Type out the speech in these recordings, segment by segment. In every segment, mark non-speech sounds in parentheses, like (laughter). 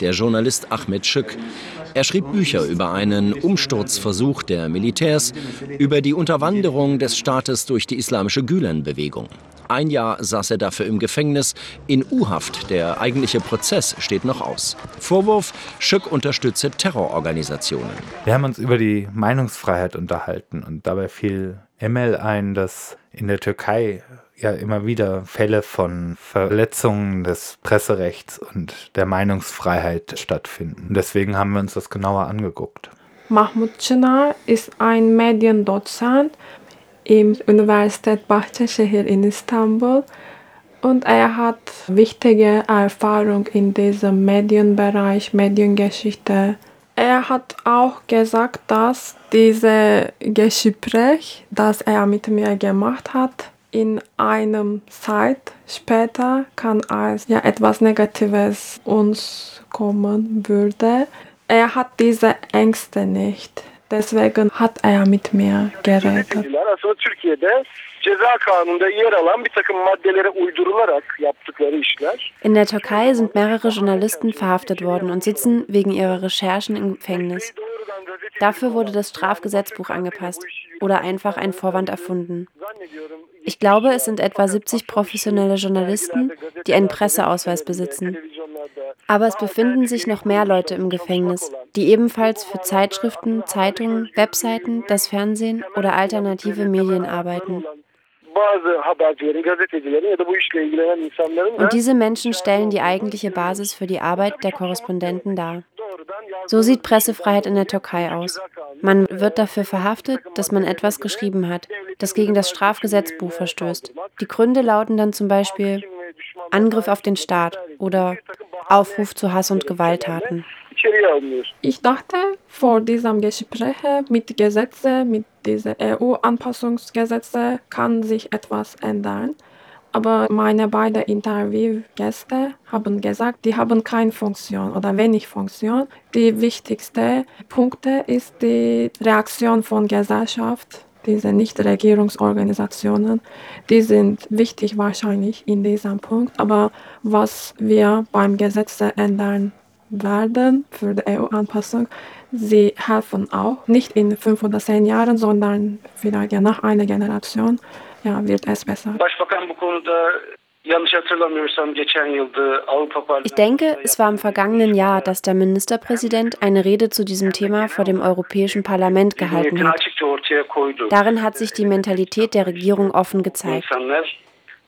der Journalist Ahmed Schück. Er schrieb Bücher über einen Umsturzversuch der Militärs, über die Unterwanderung des Staates durch die islamische Gülen-Bewegung. Ein Jahr saß er dafür im Gefängnis. In U-Haft, der eigentliche Prozess steht noch aus. Vorwurf, Schück unterstütze Terrororganisationen. Wir haben uns über die Meinungsfreiheit unterhalten und dabei fiel Emel ein, dass in der Türkei ja immer wieder Fälle von Verletzungen des Presserechts und der Meinungsfreiheit stattfinden. Deswegen haben wir uns das genauer angeguckt. Mahmoud Çınar ist ein Mediendozent im Universität Bahçeşehir in Istanbul und er hat wichtige Erfahrung in diesem Medienbereich, Mediengeschichte. Er hat auch gesagt, dass diese Gespräch, das er mit mir gemacht hat, in einem Zeit später kann als ja etwas Negatives uns kommen würde. Er hat diese Ängste nicht. Deswegen hat er mit mir geredet. In der Türkei sind mehrere Journalisten verhaftet worden und sitzen wegen ihrer Recherchen im Gefängnis. Dafür wurde das Strafgesetzbuch angepasst oder einfach ein Vorwand erfunden. Ich glaube, es sind etwa 70 professionelle Journalisten, die einen Presseausweis besitzen. Aber es befinden sich noch mehr Leute im Gefängnis, die ebenfalls für Zeitschriften, Zeitungen, Webseiten, das Fernsehen oder alternative Medien arbeiten. Und diese Menschen stellen die eigentliche Basis für die Arbeit der Korrespondenten dar. So sieht Pressefreiheit in der Türkei aus. Man wird dafür verhaftet, dass man etwas geschrieben hat, das gegen das Strafgesetzbuch verstößt. Die Gründe lauten dann zum Beispiel Angriff auf den Staat oder Aufruf zu Hass und Gewalttaten. Ich dachte vor diesem Gespräch mit Gesetzen, mit diesen EU-Anpassungsgesetzen kann sich etwas ändern. Aber meine beiden Interviewgäste haben gesagt, die haben keine Funktion oder wenig Funktion. Die wichtigste Punkte ist die Reaktion von Gesellschaft, diese Nichtregierungsorganisationen. Die sind wichtig wahrscheinlich in diesem Punkt. Aber was wir beim Gesetz ändern werden für die EU-Anpassung, sie helfen auch nicht in fünf oder zehn Jahren, sondern vielleicht ja nach einer Generation ja, wird es besser. Ich denke, es war im vergangenen Jahr, dass der Ministerpräsident eine Rede zu diesem Thema vor dem Europäischen Parlament gehalten hat. Darin hat sich die Mentalität der Regierung offen gezeigt.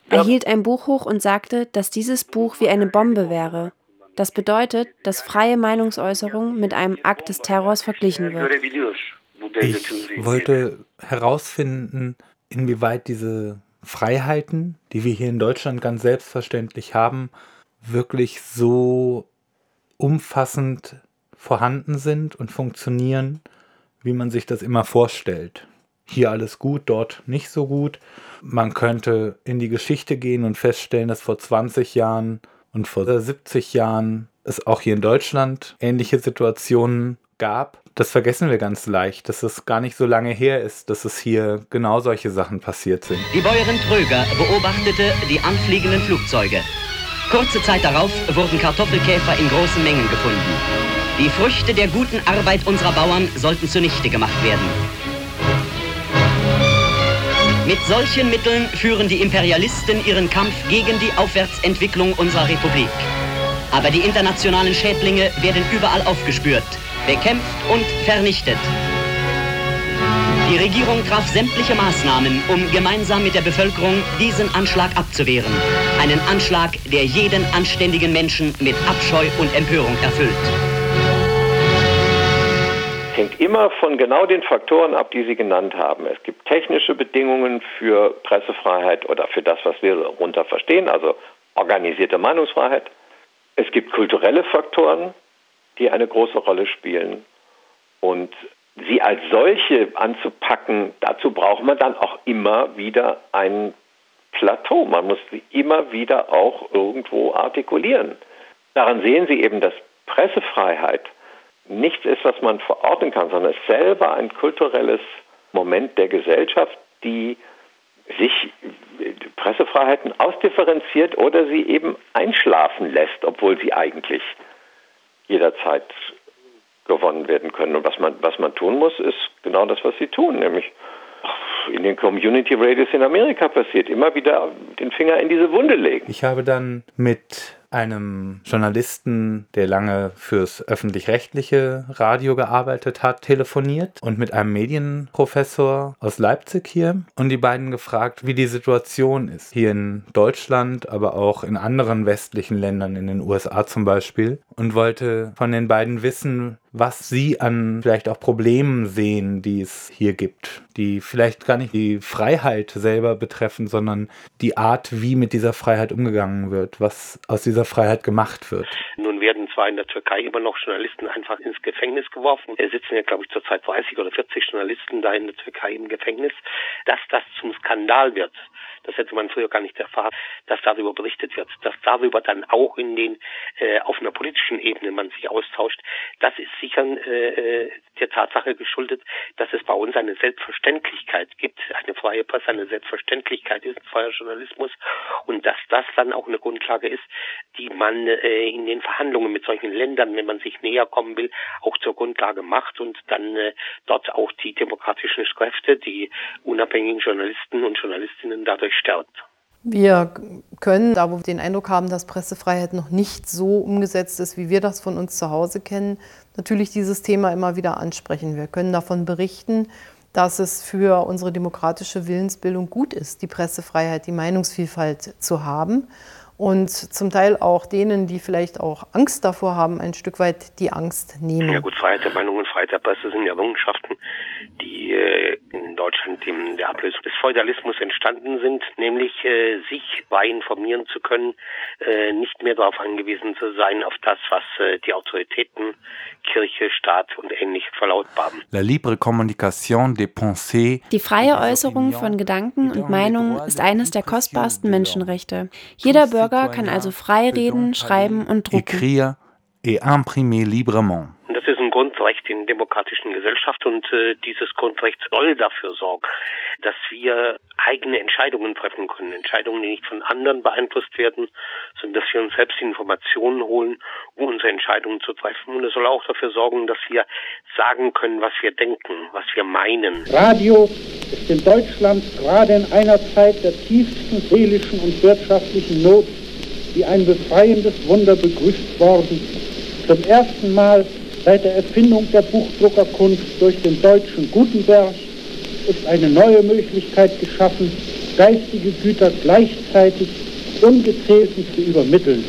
Er hielt ein Buch hoch und sagte, dass dieses Buch wie eine Bombe wäre. Das bedeutet, dass freie Meinungsäußerung mit einem Akt des Terrors verglichen wird. Ich wollte herausfinden, inwieweit diese Freiheiten, die wir hier in Deutschland ganz selbstverständlich haben, wirklich so umfassend vorhanden sind und funktionieren, wie man sich das immer vorstellt. Hier alles gut, dort nicht so gut. Man könnte in die Geschichte gehen und feststellen, dass vor 20 Jahren und vor 70 Jahren es auch hier in Deutschland ähnliche Situationen gab. Das vergessen wir ganz leicht, dass es gar nicht so lange her ist, dass es hier genau solche Sachen passiert sind. Die Bäuerin Tröger beobachtete die anfliegenden Flugzeuge. Kurze Zeit darauf wurden Kartoffelkäfer in großen Mengen gefunden. Die Früchte der guten Arbeit unserer Bauern sollten zunichte gemacht werden. Mit solchen Mitteln führen die Imperialisten ihren Kampf gegen die Aufwärtsentwicklung unserer Republik. Aber die internationalen Schädlinge werden überall aufgespürt, bekämpft und vernichtet. Die Regierung traf sämtliche Maßnahmen, um gemeinsam mit der Bevölkerung diesen Anschlag abzuwehren. Einen Anschlag, der jeden anständigen Menschen mit Abscheu und Empörung erfüllt hängt immer von genau den Faktoren ab, die Sie genannt haben. Es gibt technische Bedingungen für Pressefreiheit oder für das, was wir darunter verstehen, also organisierte Meinungsfreiheit. Es gibt kulturelle Faktoren, die eine große Rolle spielen. Und sie als solche anzupacken, dazu braucht man dann auch immer wieder ein Plateau. Man muss sie immer wieder auch irgendwo artikulieren. Daran sehen Sie eben, dass Pressefreiheit nichts ist, was man verorten kann, sondern es selber ein kulturelles Moment der Gesellschaft, die sich Pressefreiheiten ausdifferenziert oder sie eben einschlafen lässt, obwohl sie eigentlich jederzeit gewonnen werden können. Und was man, was man tun muss, ist genau das, was sie tun, nämlich in den Community Radios in Amerika passiert, immer wieder den Finger in diese Wunde legen. Ich habe dann mit einem Journalisten, der lange fürs öffentlich-rechtliche Radio gearbeitet hat, telefoniert und mit einem Medienprofessor aus Leipzig hier und die beiden gefragt, wie die Situation ist. Hier in Deutschland, aber auch in anderen westlichen Ländern, in den USA zum Beispiel. Und wollte von den beiden wissen, was sie an vielleicht auch Problemen sehen, die es hier gibt, die vielleicht gar nicht die Freiheit selber betreffen, sondern die Art, wie mit dieser Freiheit umgegangen wird, was aus dieser Freiheit gemacht wird. Nun werden zwar in der Türkei immer noch Journalisten einfach ins Gefängnis geworfen. Es sitzen ja, glaube ich, zurzeit 30 oder 40 Journalisten da in der Türkei im Gefängnis. Dass das zum Skandal wird, das hätte man früher gar nicht erfahren, dass darüber berichtet wird, dass darüber dann auch in den äh, auf einer politischen Ebene man sich austauscht, das ist sicher äh, äh, der Tatsache geschuldet, dass es bei uns eine Selbstverständlichkeit gibt, eine freie Presse, eine Selbstverständlichkeit ist, ein freier Journalismus. Und dass das dann auch eine Grundlage ist, die man äh, in den Verhandlungen mit solchen Ländern, wenn man sich näher kommen will, auch zur Grundlage macht und dann äh, dort auch die demokratischen Kräfte, die unabhängigen Journalisten und Journalistinnen dadurch stärkt. Wir können, da wo wir den Eindruck haben, dass Pressefreiheit noch nicht so umgesetzt ist, wie wir das von uns zu Hause kennen, natürlich dieses Thema immer wieder ansprechen. Wir können davon berichten, dass es für unsere demokratische Willensbildung gut ist, die Pressefreiheit, die Meinungsvielfalt zu haben und zum Teil auch denen, die vielleicht auch Angst davor haben, ein Stück weit die Angst nehmen. Ja gut, Freiheit der Meinung und Freiheit der Presse sind ja Errungenschaften, die äh, in Deutschland in der Ablösung des Feudalismus entstanden sind, nämlich äh, sich bei informieren zu können, äh, nicht mehr darauf angewiesen zu sein, auf das, was äh, die Autoritäten, Kirche, Staat und ähnliche verlautbaren. La libre communication des pensées. Die freie Äußerung von Gedanken und Meinungen ist eines der kostbarsten Menschenrechte. Jeder Bürger Bürger kann also frei reden, schreiben und drucken. Écrire et imprimer librement. Grundrecht in demokratischen Gesellschaft und äh, dieses Grundrecht soll dafür sorgen, dass wir eigene Entscheidungen treffen können. Entscheidungen, die nicht von anderen beeinflusst werden, sondern dass wir uns selbst Informationen holen, um unsere Entscheidungen zu treffen. Und es soll auch dafür sorgen, dass wir sagen können, was wir denken, was wir meinen. Radio ist in Deutschland gerade in einer Zeit der tiefsten seelischen und wirtschaftlichen Not wie ein befreiendes Wunder begrüßt worden. Zum ersten Mal Seit der Erfindung der Buchdruckerkunst durch den deutschen Gutenberg ist eine neue Möglichkeit geschaffen, geistige Güter gleichzeitig ungezählten zu übermitteln.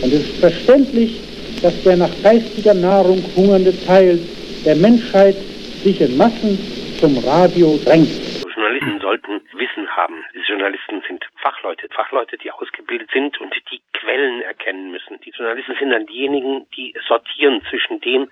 Und es ist verständlich, dass der nach geistiger Nahrung hungernde Teil der Menschheit sich in Massen zum Radio drängt. Journalisten sollten Wissen haben. Die Journalisten sind Fachleute, Fachleute, die ausgebildet sind und die Quellen erkennen müssen. Die Journalisten sind dann diejenigen, die sortieren zwischen dem,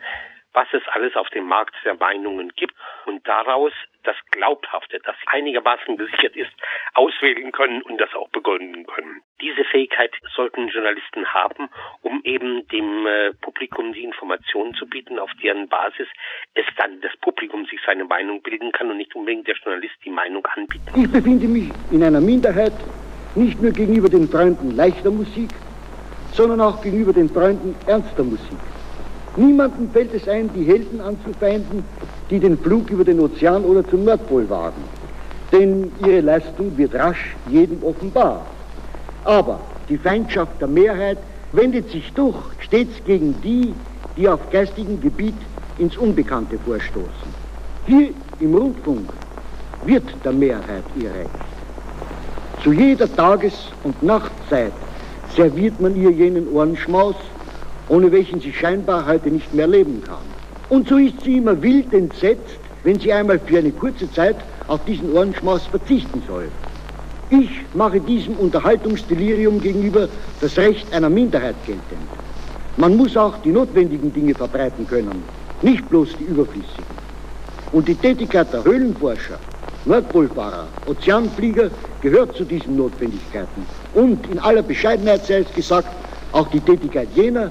was es alles auf dem Markt der Meinungen gibt und daraus das Glaubhafte, das einigermaßen gesichert ist, auswählen können und das auch begründen können. Diese Fähigkeit sollten Journalisten haben, um eben dem äh, Publikum die Informationen zu bieten, auf deren Basis es dann das Publikum sich seine Meinung bilden kann und nicht unbedingt der Journalist die Meinung anbietet. Ich befinde mich in einer Minderheit, nicht nur gegenüber den Freunden leichter Musik, sondern auch gegenüber den Freunden ernster Musik. Niemandem fällt es ein, die Helden anzufeinden, die den Flug über den Ozean oder zum Nordpol wagen. Denn ihre Leistung wird rasch jedem offenbar. Aber die Feindschaft der Mehrheit wendet sich doch stets gegen die, die auf geistigem Gebiet ins Unbekannte vorstoßen. Hier im Rundfunk wird der Mehrheit ihr Recht. Zu jeder Tages- und Nachtzeit serviert man ihr jenen Ohrenschmaus, ohne welchen sie scheinbar heute nicht mehr leben kann. Und so ist sie immer wild entsetzt, wenn sie einmal für eine kurze Zeit auf diesen Ohrenschmaus verzichten soll. Ich mache diesem Unterhaltungsdelirium gegenüber das Recht einer Minderheit geltend. Man muss auch die notwendigen Dinge verbreiten können, nicht bloß die überflüssigen. Und die Tätigkeit der Höhlenforscher, Nordpolfahrer, Ozeanflieger gehört zu diesen Notwendigkeiten. Und in aller Bescheidenheit sei es gesagt, auch die Tätigkeit jener,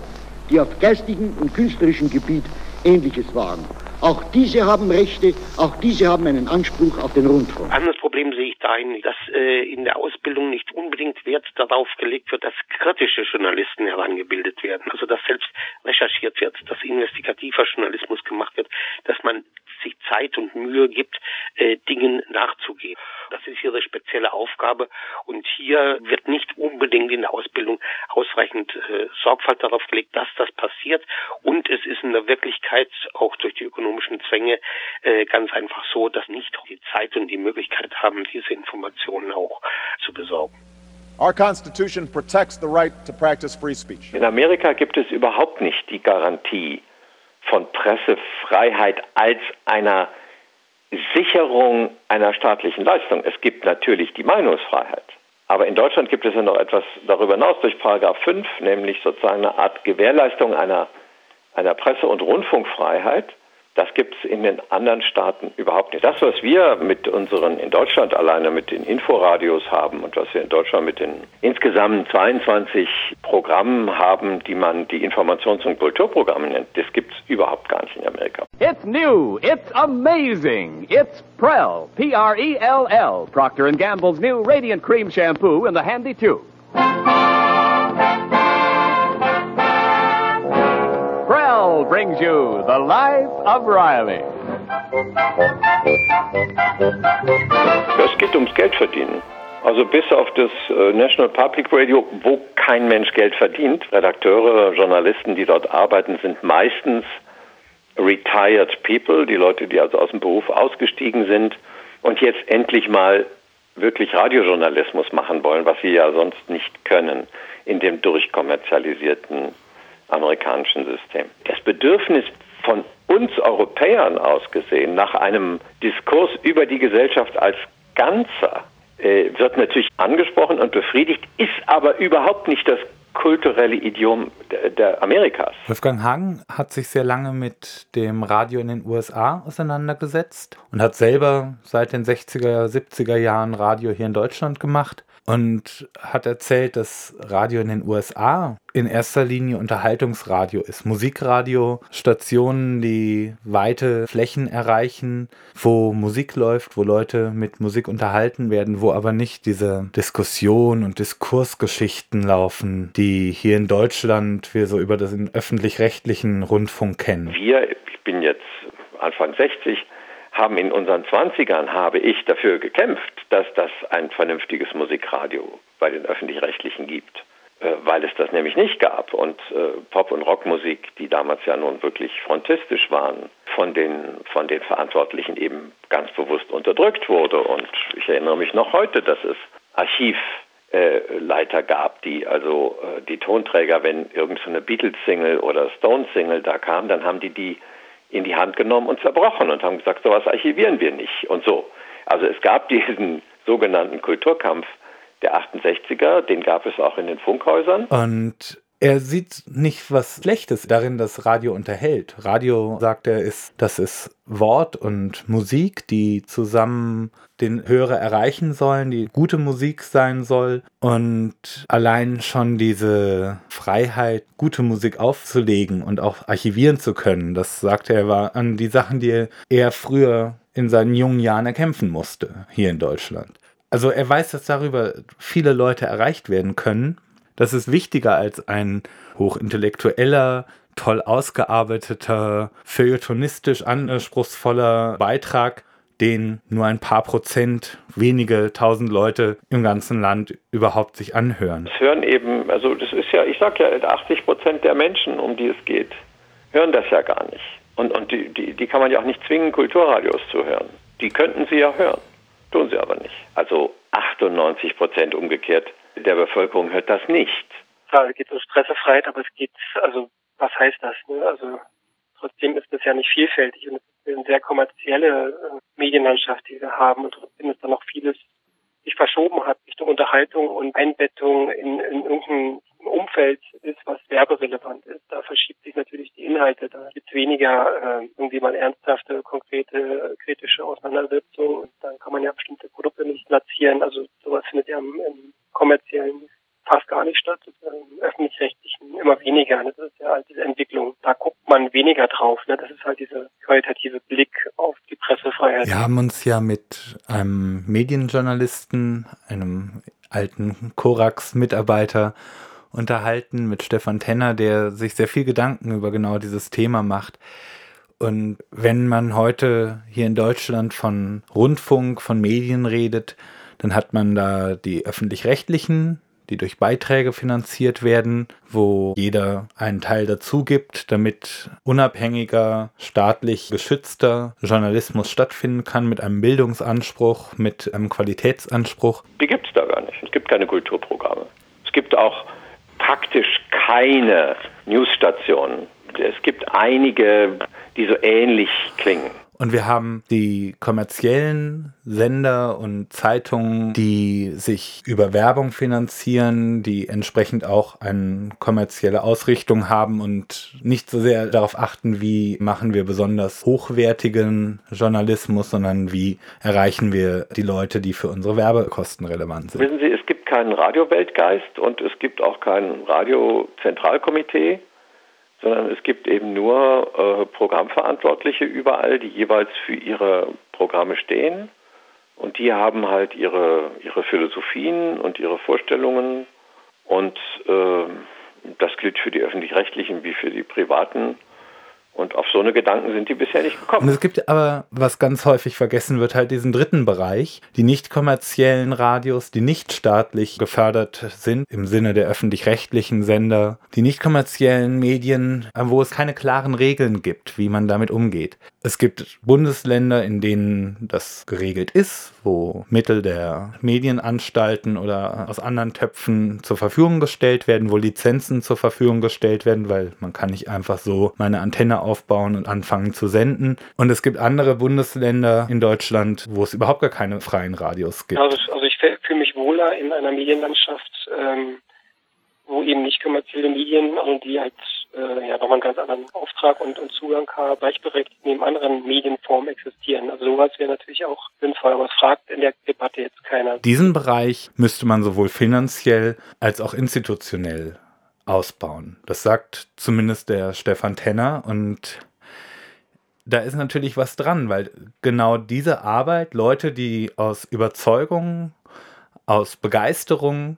die auf geistigem und künstlerischem Gebiet Ähnliches waren. Auch diese haben Rechte, auch diese haben einen Anspruch auf den Rundfunk. Anderes Problem sehe ich dahin, dass äh, in der Ausbildung nicht unbedingt Wert darauf gelegt wird, dass kritische Journalisten herangebildet werden. Also dass selbst recherchiert wird, dass investigativer Journalismus gemacht wird, dass man sich Zeit und Mühe gibt, äh, Dingen nachzugehen. Das ist ihre spezielle Aufgabe und hier wird nicht unbedingt in der Ausbildung ausreichend äh, Sorgfalt darauf gelegt, dass das passiert und es ist in der Wirklichkeit auch durch die ökonomischen Zwänge äh, ganz einfach so, dass nicht die Zeit und die Möglichkeit haben, diese Informationen auch zu besorgen. Our Constitution protects the right to practice free speech. In Amerika gibt es überhaupt nicht die Garantie von Pressefreiheit als einer Sicherung einer staatlichen Leistung. Es gibt natürlich die Meinungsfreiheit. Aber in Deutschland gibt es ja noch etwas darüber hinaus durch Paragraph 5, nämlich sozusagen eine Art Gewährleistung einer, einer Presse- und Rundfunkfreiheit, das gibt es in den anderen Staaten überhaupt nicht. Das, was wir mit unseren, in Deutschland alleine mit den Inforadios haben und was wir in Deutschland mit den insgesamt 22 Programmen haben, die man die Informations- und Kulturprogramme nennt, das gibt es überhaupt gar nicht in Amerika. It's new, it's amazing, it's Prell, P-R-E-L-L, Procter Gamble's new Radiant Cream Shampoo in the handy tube. Brings you The Life of Riley. Es geht ums Geld verdienen. Also bis auf das äh, National Public Radio, wo kein Mensch Geld verdient. Redakteure, Journalisten, die dort arbeiten, sind meistens retired people, die Leute, die also aus dem Beruf ausgestiegen sind und jetzt endlich mal wirklich Radiojournalismus machen wollen, was sie ja sonst nicht können in dem durchkommerzialisierten amerikanischen System. Das Bedürfnis von uns Europäern aus gesehen nach einem Diskurs über die Gesellschaft als Ganzer äh, wird natürlich angesprochen und befriedigt, ist aber überhaupt nicht das kulturelle Idiom der, der Amerikas. Wolfgang Hagen hat sich sehr lange mit dem Radio in den USA auseinandergesetzt und hat selber seit den 60er, 70er Jahren Radio hier in Deutschland gemacht und hat erzählt, dass Radio in den USA in erster Linie Unterhaltungsradio ist. Musikradio, Stationen, die weite Flächen erreichen, wo Musik läuft, wo Leute mit Musik unterhalten werden, wo aber nicht diese Diskussion und Diskursgeschichten laufen, die hier in Deutschland wir so über den öffentlich-rechtlichen Rundfunk kennen. Wir, ich bin jetzt Anfang 60, haben in unseren 20ern, habe ich dafür gekämpft, dass das ein vernünftiges Musikradio bei den öffentlich-rechtlichen gibt, äh, weil es das nämlich nicht gab. Und äh, Pop- und Rockmusik, die damals ja nun wirklich frontistisch waren, von den, von den Verantwortlichen eben ganz bewusst unterdrückt wurde. Und ich erinnere mich noch heute, dass es Archivleiter gab, die also äh, die Tonträger, wenn irgendeine Beatles-Single oder Stones-Single da kam, dann haben die die in die Hand genommen und zerbrochen und haben gesagt, sowas archivieren wir nicht und so. Also es gab (laughs) diesen sogenannten Kulturkampf der 68er, den gab es auch in den Funkhäusern. Und er sieht nicht was Schlechtes darin, dass Radio unterhält. Radio, sagt er, ist, das ist Wort und Musik, die zusammen den Hörer erreichen sollen, die gute Musik sein soll. Und allein schon diese Freiheit, gute Musik aufzulegen und auch archivieren zu können, das sagt er, war an die Sachen, die er früher in seinen jungen Jahren erkämpfen musste, hier in Deutschland. Also er weiß, dass darüber viele Leute erreicht werden können das ist wichtiger als ein hochintellektueller, toll ausgearbeiteter, feuilletonistisch anspruchsvoller Beitrag, den nur ein paar Prozent, wenige tausend Leute im ganzen Land überhaupt sich anhören. Das hören eben, also das ist ja, ich sag ja, 80 Prozent der Menschen, um die es geht, hören das ja gar nicht. Und, und die, die, die kann man ja auch nicht zwingen, Kulturradios zu hören. Die könnten sie ja hören, tun sie aber nicht. Also 98 Prozent umgekehrt der Bevölkerung hört das nicht. Klar, es geht um Pressefreiheit, aber es geht, also was heißt das? Ne? Also trotzdem ist das ja nicht vielfältig und es ist eine sehr kommerzielle äh, Medienlandschaft, die wir haben und trotzdem ist da noch vieles sich verschoben hat Richtung Unterhaltung und Einbettung in, in irgendein Umfeld ist, was werberelevant ist. Da verschiebt sich natürlich die Inhalte. Da gibt es weniger äh, irgendwie mal ernsthafte, konkrete, kritische Auseinandersetzungen. Dann kann man ja bestimmte Produkte nicht platzieren. Also sowas findet ja im, im kommerziellen fast gar nicht statt, im öffentlich-rechtlichen immer weniger. Das ist ja halt diese Entwicklung. Da guckt man weniger drauf. Ne? Das ist halt dieser qualitative Blick auf die Pressefreiheit. Wir haben uns ja mit einem Medienjournalisten, einem alten Korax-Mitarbeiter unterhalten, mit Stefan Tenner, der sich sehr viel Gedanken über genau dieses Thema macht. Und wenn man heute hier in Deutschland von Rundfunk, von Medien redet, dann hat man da die öffentlich-rechtlichen, die durch Beiträge finanziert werden, wo jeder einen Teil dazu gibt, damit unabhängiger, staatlich geschützter Journalismus stattfinden kann, mit einem Bildungsanspruch, mit einem Qualitätsanspruch. Die gibt es da gar nicht. Es gibt keine Kulturprogramme. Es gibt auch praktisch keine Newsstationen. Es gibt einige, die so ähnlich klingen. Und wir haben die kommerziellen Sender und Zeitungen, die sich über Werbung finanzieren, die entsprechend auch eine kommerzielle Ausrichtung haben und nicht so sehr darauf achten, wie machen wir besonders hochwertigen Journalismus, sondern wie erreichen wir die Leute, die für unsere Werbekosten relevant sind. Wissen Sie, es gibt keinen Radioweltgeist und es gibt auch kein Radiozentralkomitee sondern es gibt eben nur äh, Programmverantwortliche überall, die jeweils für ihre Programme stehen. Und die haben halt ihre, ihre Philosophien und ihre Vorstellungen. Und äh, das gilt für die öffentlich-rechtlichen wie für die privaten und auf so eine Gedanken sind die bisher nicht gekommen. Und es gibt aber, was ganz häufig vergessen wird, halt diesen dritten Bereich, die nicht kommerziellen Radios, die nicht staatlich gefördert sind, im Sinne der öffentlich-rechtlichen Sender, die nicht kommerziellen Medien, wo es keine klaren Regeln gibt, wie man damit umgeht. Es gibt Bundesländer, in denen das geregelt ist, wo Mittel der Medienanstalten oder aus anderen Töpfen zur Verfügung gestellt werden, wo Lizenzen zur Verfügung gestellt werden, weil man kann nicht einfach so meine Antenne aufbauen und anfangen zu senden. Und es gibt andere Bundesländer in Deutschland, wo es überhaupt gar keine freien Radios gibt. Also, also ich fühle mich wohler in einer Medienlandschaft, ähm, wo eben nicht kommerzielle Medien, also die halt äh, ja nochmal einen ganz anderen Auftrag und, und Zugang haben, gleichberechtigt neben anderen Medienformen existieren. Also sowas wäre natürlich auch sinnvoll, aber es fragt in der Debatte jetzt keiner. Diesen Bereich müsste man sowohl finanziell als auch institutionell ausbauen. Das sagt zumindest der Stefan Tenner und da ist natürlich was dran, weil genau diese Arbeit, Leute, die aus Überzeugung, aus Begeisterung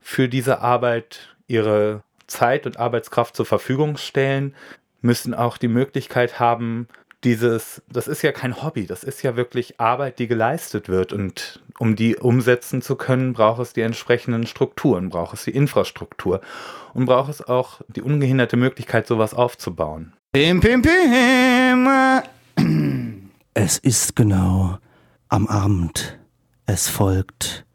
für diese Arbeit ihre Zeit und Arbeitskraft zur Verfügung stellen, müssen auch die Möglichkeit haben, dieses, das ist ja kein Hobby, das ist ja wirklich Arbeit, die geleistet wird. Und um die umsetzen zu können, braucht es die entsprechenden Strukturen, braucht es die Infrastruktur und braucht es auch die ungehinderte Möglichkeit, sowas aufzubauen. Pim, pim, pim. Es ist genau am Abend. Es folgt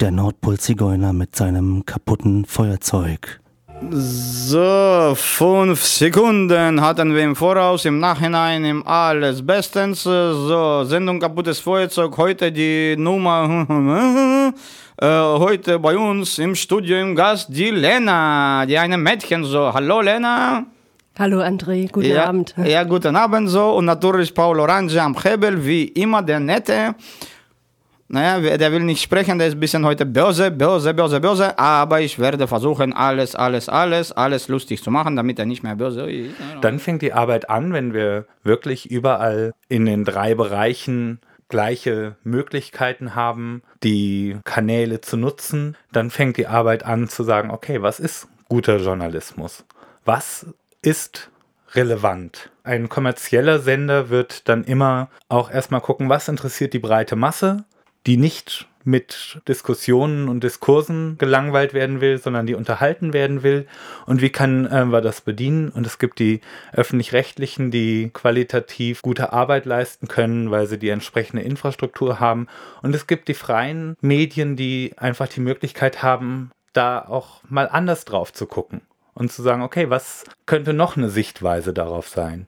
der Nordpol-Zigeuner mit seinem kaputten Feuerzeug. So, fünf Sekunden hatten wir im Voraus, im Nachhinein im alles bestens. So, Sendung kaputtes Feuerzeug, heute die Nummer. (laughs) äh, heute bei uns im Studio im Gast die Lena, die eine Mädchen so. Hallo Lena. Hallo André, guten ja, Abend. Ja, guten Abend so. Und natürlich Paul Orange am Hebel, wie immer der Nette. Naja, der will nicht sprechen, der ist ein bisschen heute böse, böse, böse, böse, aber ich werde versuchen, alles, alles, alles, alles lustig zu machen, damit er nicht mehr böse ist. Dann fängt die Arbeit an, wenn wir wirklich überall in den drei Bereichen gleiche Möglichkeiten haben, die Kanäle zu nutzen. Dann fängt die Arbeit an zu sagen, okay, was ist guter Journalismus? Was ist relevant? Ein kommerzieller Sender wird dann immer auch erstmal gucken, was interessiert die breite Masse die nicht mit Diskussionen und Diskursen gelangweilt werden will, sondern die unterhalten werden will. Und wie kann äh, wir das bedienen? Und es gibt die öffentlich-rechtlichen, die qualitativ gute Arbeit leisten können, weil sie die entsprechende Infrastruktur haben. Und es gibt die freien Medien, die einfach die Möglichkeit haben, da auch mal anders drauf zu gucken und zu sagen, okay, was könnte noch eine Sichtweise darauf sein?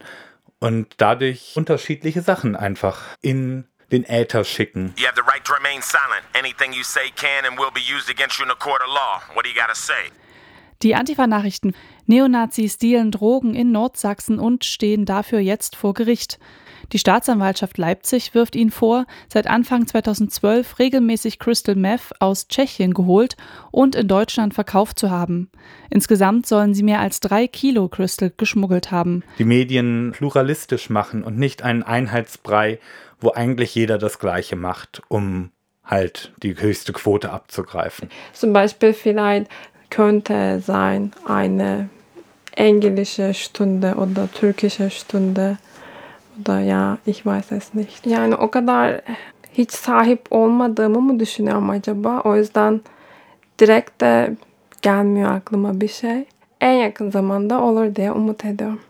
Und dadurch unterschiedliche Sachen einfach in den Äther schicken. You have the right to remain silent. Anything you say can and will be used against you in a court of law. What do you gotta say? Die Antifa-Nachrichten. Neonazis dealen Drogen in Nordsachsen und stehen dafür jetzt vor Gericht. Die Staatsanwaltschaft Leipzig wirft ihnen vor, seit Anfang 2012 regelmäßig Crystal Meth aus Tschechien geholt und in Deutschland verkauft zu haben. Insgesamt sollen sie mehr als drei Kilo Crystal geschmuggelt haben. Die Medien pluralistisch machen und nicht einen Einheitsbrei, wo eigentlich jeder das Gleiche macht, um halt die höchste Quote abzugreifen. Zum Beispiel vielleicht könnte sein eine englische Stunde oder türkische Stunde oder ya ich weiß es nicht. Yani o kadar hiç sahip olmadığımı mı düşünüyorum acaba? O yüzden direkt de gelmiyor aklıma bir şey. En yakın zamanda olur diye umut ediyorum.